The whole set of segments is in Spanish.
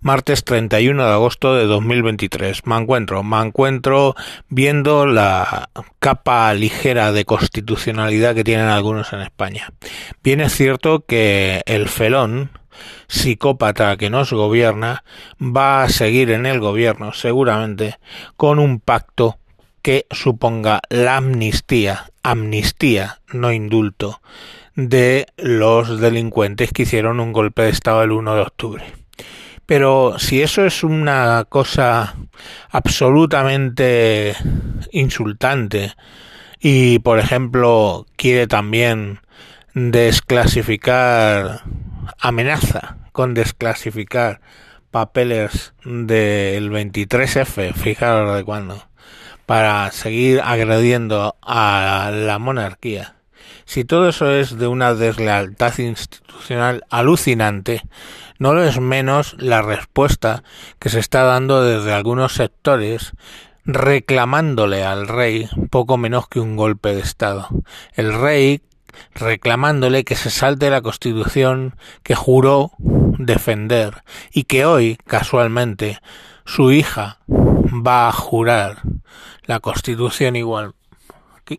martes 31 de agosto de 2023. Me encuentro, me encuentro viendo la capa ligera de constitucionalidad que tienen algunos en España. Bien es cierto que el felón, psicópata que nos gobierna, va a seguir en el gobierno seguramente con un pacto que suponga la amnistía, amnistía, no indulto, de los delincuentes que hicieron un golpe de Estado el 1 de octubre. Pero si eso es una cosa absolutamente insultante y, por ejemplo, quiere también desclasificar, amenaza con desclasificar papeles del 23F, fijaros de cuándo, para seguir agrediendo a la monarquía. Si todo eso es de una deslealtad institucional alucinante, no lo es menos la respuesta que se está dando desde algunos sectores reclamándole al rey poco menos que un golpe de Estado. El rey reclamándole que se salte la Constitución que juró defender y que hoy, casualmente, su hija va a jurar la Constitución igual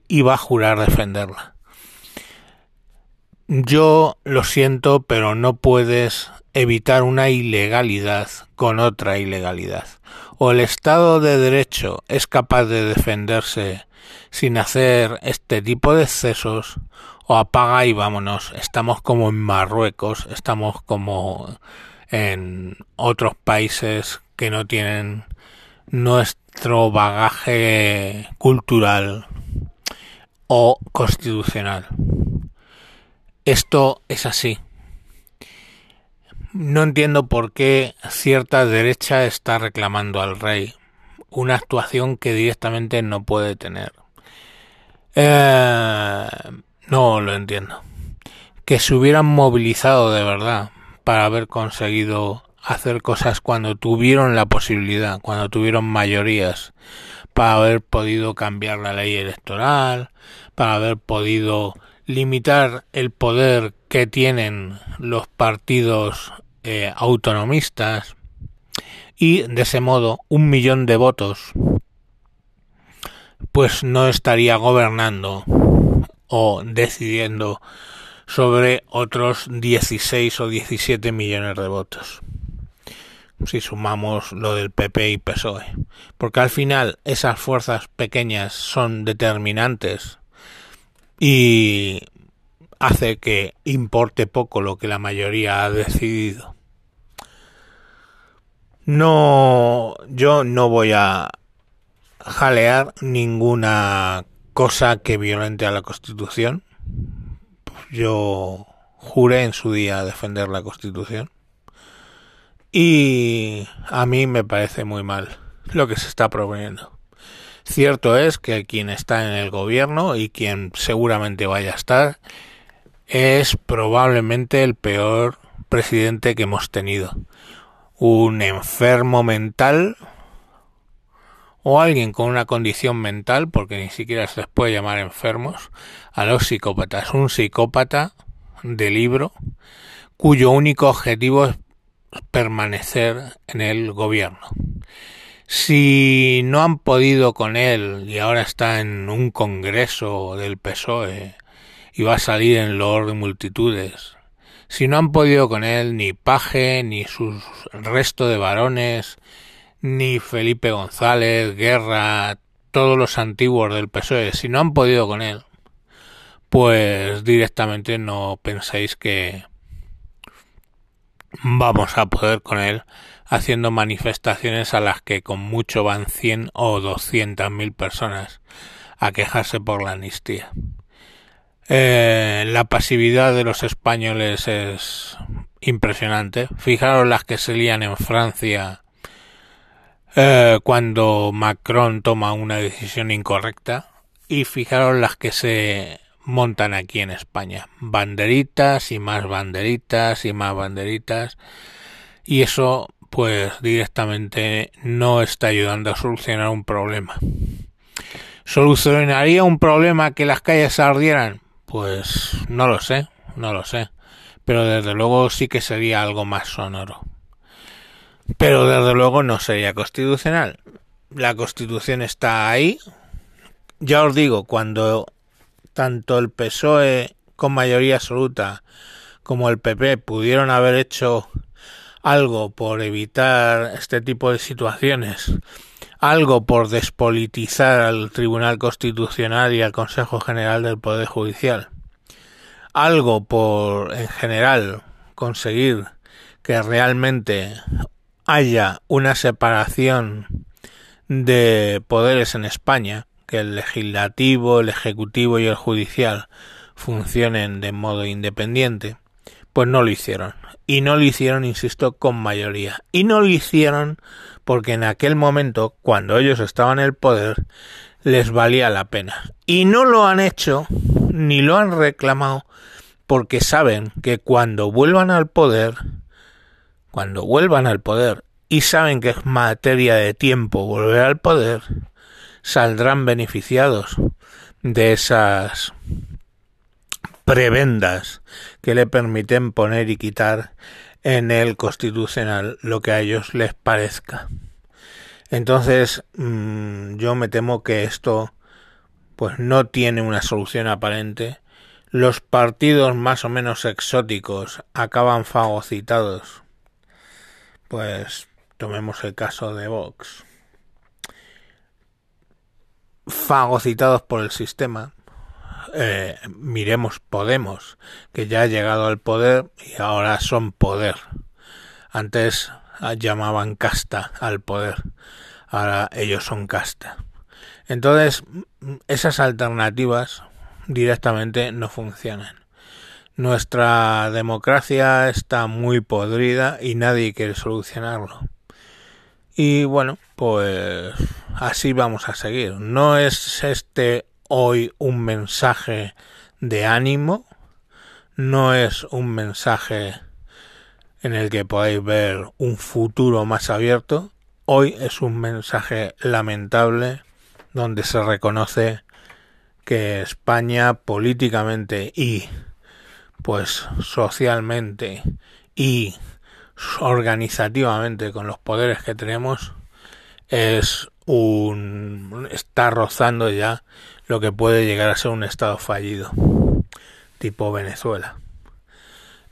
y va a jurar defenderla. Yo lo siento, pero no puedes evitar una ilegalidad con otra ilegalidad. O el Estado de Derecho es capaz de defenderse sin hacer este tipo de excesos, o apaga y vámonos. Estamos como en Marruecos, estamos como en otros países que no tienen nuestro bagaje cultural o constitucional. Esto es así. No entiendo por qué cierta derecha está reclamando al rey una actuación que directamente no puede tener. Eh, no lo entiendo. Que se hubieran movilizado de verdad para haber conseguido hacer cosas cuando tuvieron la posibilidad, cuando tuvieron mayorías, para haber podido cambiar la ley electoral, para haber podido limitar el poder que tienen los partidos eh, autonomistas y de ese modo un millón de votos pues no estaría gobernando o decidiendo sobre otros 16 o 17 millones de votos. Si sumamos lo del PP y PSOE porque al final esas fuerzas pequeñas son determinantes y hace que importe poco lo que la mayoría ha decidido. No, yo no voy a jalear ninguna cosa que violente a la Constitución. Yo juré en su día defender la Constitución. Y a mí me parece muy mal lo que se está proponiendo. Cierto es que quien está en el gobierno y quien seguramente vaya a estar es probablemente el peor presidente que hemos tenido. Un enfermo mental o alguien con una condición mental, porque ni siquiera se les puede llamar enfermos, a los psicópatas. Un psicópata de libro cuyo único objetivo es permanecer en el gobierno. Si no han podido con él y ahora está en un congreso del PSOE y va a salir en loor de multitudes, si no han podido con él ni Paje, ni su resto de varones, ni Felipe González, Guerra, todos los antiguos del PSOE, si no han podido con él, pues directamente no penséis que vamos a poder con él haciendo manifestaciones a las que con mucho van 100 o 200 mil personas a quejarse por la amnistía. Eh, la pasividad de los españoles es impresionante. Fijaros las que se lían en Francia eh, cuando Macron toma una decisión incorrecta y fijaros las que se montan aquí en España. Banderitas y más banderitas y más banderitas. Y eso pues directamente no está ayudando a solucionar un problema. ¿Solucionaría un problema que las calles ardieran? Pues no lo sé, no lo sé. Pero desde luego sí que sería algo más sonoro. desde luego no sería constitucional. La constitución está ahí. Ya os digo, cuando tanto el PSOE con mayoría absoluta como el PP pudieron haber hecho algo por evitar este tipo de situaciones, algo por despolitizar al Tribunal Constitucional y al Consejo General del Poder Judicial, algo por, en general, conseguir que realmente haya una separación de poderes en España, que el legislativo, el ejecutivo y el judicial funcionen de modo independiente, pues no lo hicieron. Y no lo hicieron, insisto, con mayoría. Y no lo hicieron porque en aquel momento, cuando ellos estaban en el poder, les valía la pena. Y no lo han hecho, ni lo han reclamado, porque saben que cuando vuelvan al poder, cuando vuelvan al poder y saben que es materia de tiempo volver al poder, saldrán beneficiados de esas prebendas que le permiten poner y quitar en el constitucional lo que a ellos les parezca. Entonces, mm, yo me temo que esto pues no tiene una solución aparente. Los partidos más o menos exóticos acaban fagocitados. Pues tomemos el caso de Vox. Fagocitados por el sistema, eh, miremos Podemos, que ya ha llegado al poder y ahora son poder. Antes llamaban casta al poder, ahora ellos son casta. Entonces, esas alternativas directamente no funcionan. Nuestra democracia está muy podrida y nadie quiere solucionarlo. Y bueno, pues así vamos a seguir. No es este hoy un mensaje de ánimo, no es un mensaje en el que podáis ver un futuro más abierto, hoy es un mensaje lamentable donde se reconoce que España políticamente y pues socialmente y organizativamente con los poderes que tenemos es un está rozando ya lo que puede llegar a ser un estado fallido, tipo Venezuela.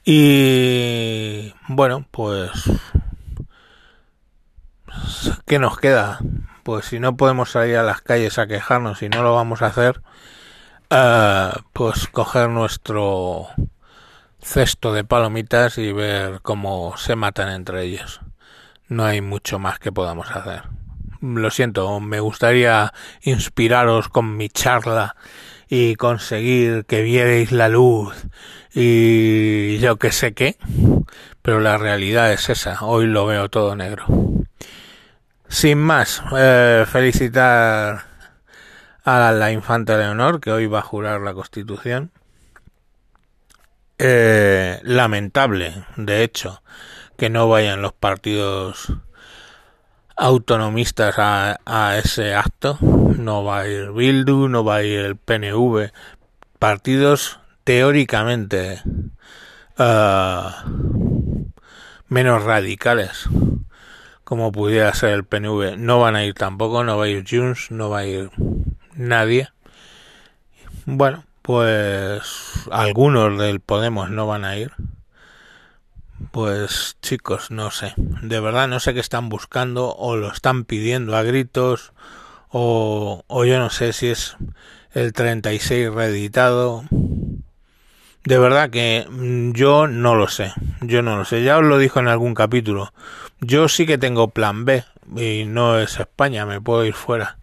Y bueno, pues ¿qué nos queda? Pues si no podemos salir a las calles a quejarnos y no lo vamos a hacer, uh, pues coger nuestro cesto de palomitas y ver cómo se matan entre ellos. No hay mucho más que podamos hacer lo siento, me gustaría inspiraros con mi charla y conseguir que vierais la luz y yo que sé qué, pero la realidad es esa, hoy lo veo todo negro. Sin más, eh, felicitar a la infanta Leonor que hoy va a jurar la Constitución. Eh, lamentable, de hecho, que no vayan los partidos autonomistas a, ese acto. No va a ir Bildu, no va a ir el PNV. Partidos teóricamente uh, menos radicales, como pudiera ser el PNV, no van a ir tampoco. No va a ir Junts, no va a ir nadie. Bueno, pues algunos del Podemos no van a ir. Pues chicos, no sé, de verdad no sé qué están buscando o lo están pidiendo a gritos o, o yo no sé si es el 36 reeditado. De verdad que mm, yo no lo sé, yo no lo sé, ya os lo dijo en algún capítulo. Yo sí que tengo plan B y no es España, me puedo ir fuera.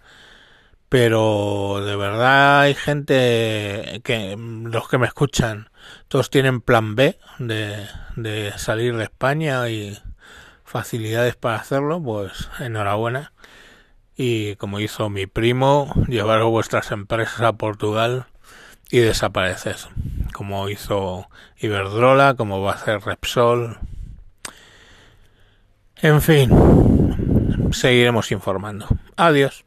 Pero de verdad hay gente que los que me escuchan todos tienen plan B de, salir de España y facilidades para hacerlo, pues enhorabuena. Y como hizo mi primo, llevaros vuestras empresas a Portugal y desaparecer. Como hizo Iberdrola, como va a hacer Repsol. En fin, seguiremos informando. Adiós.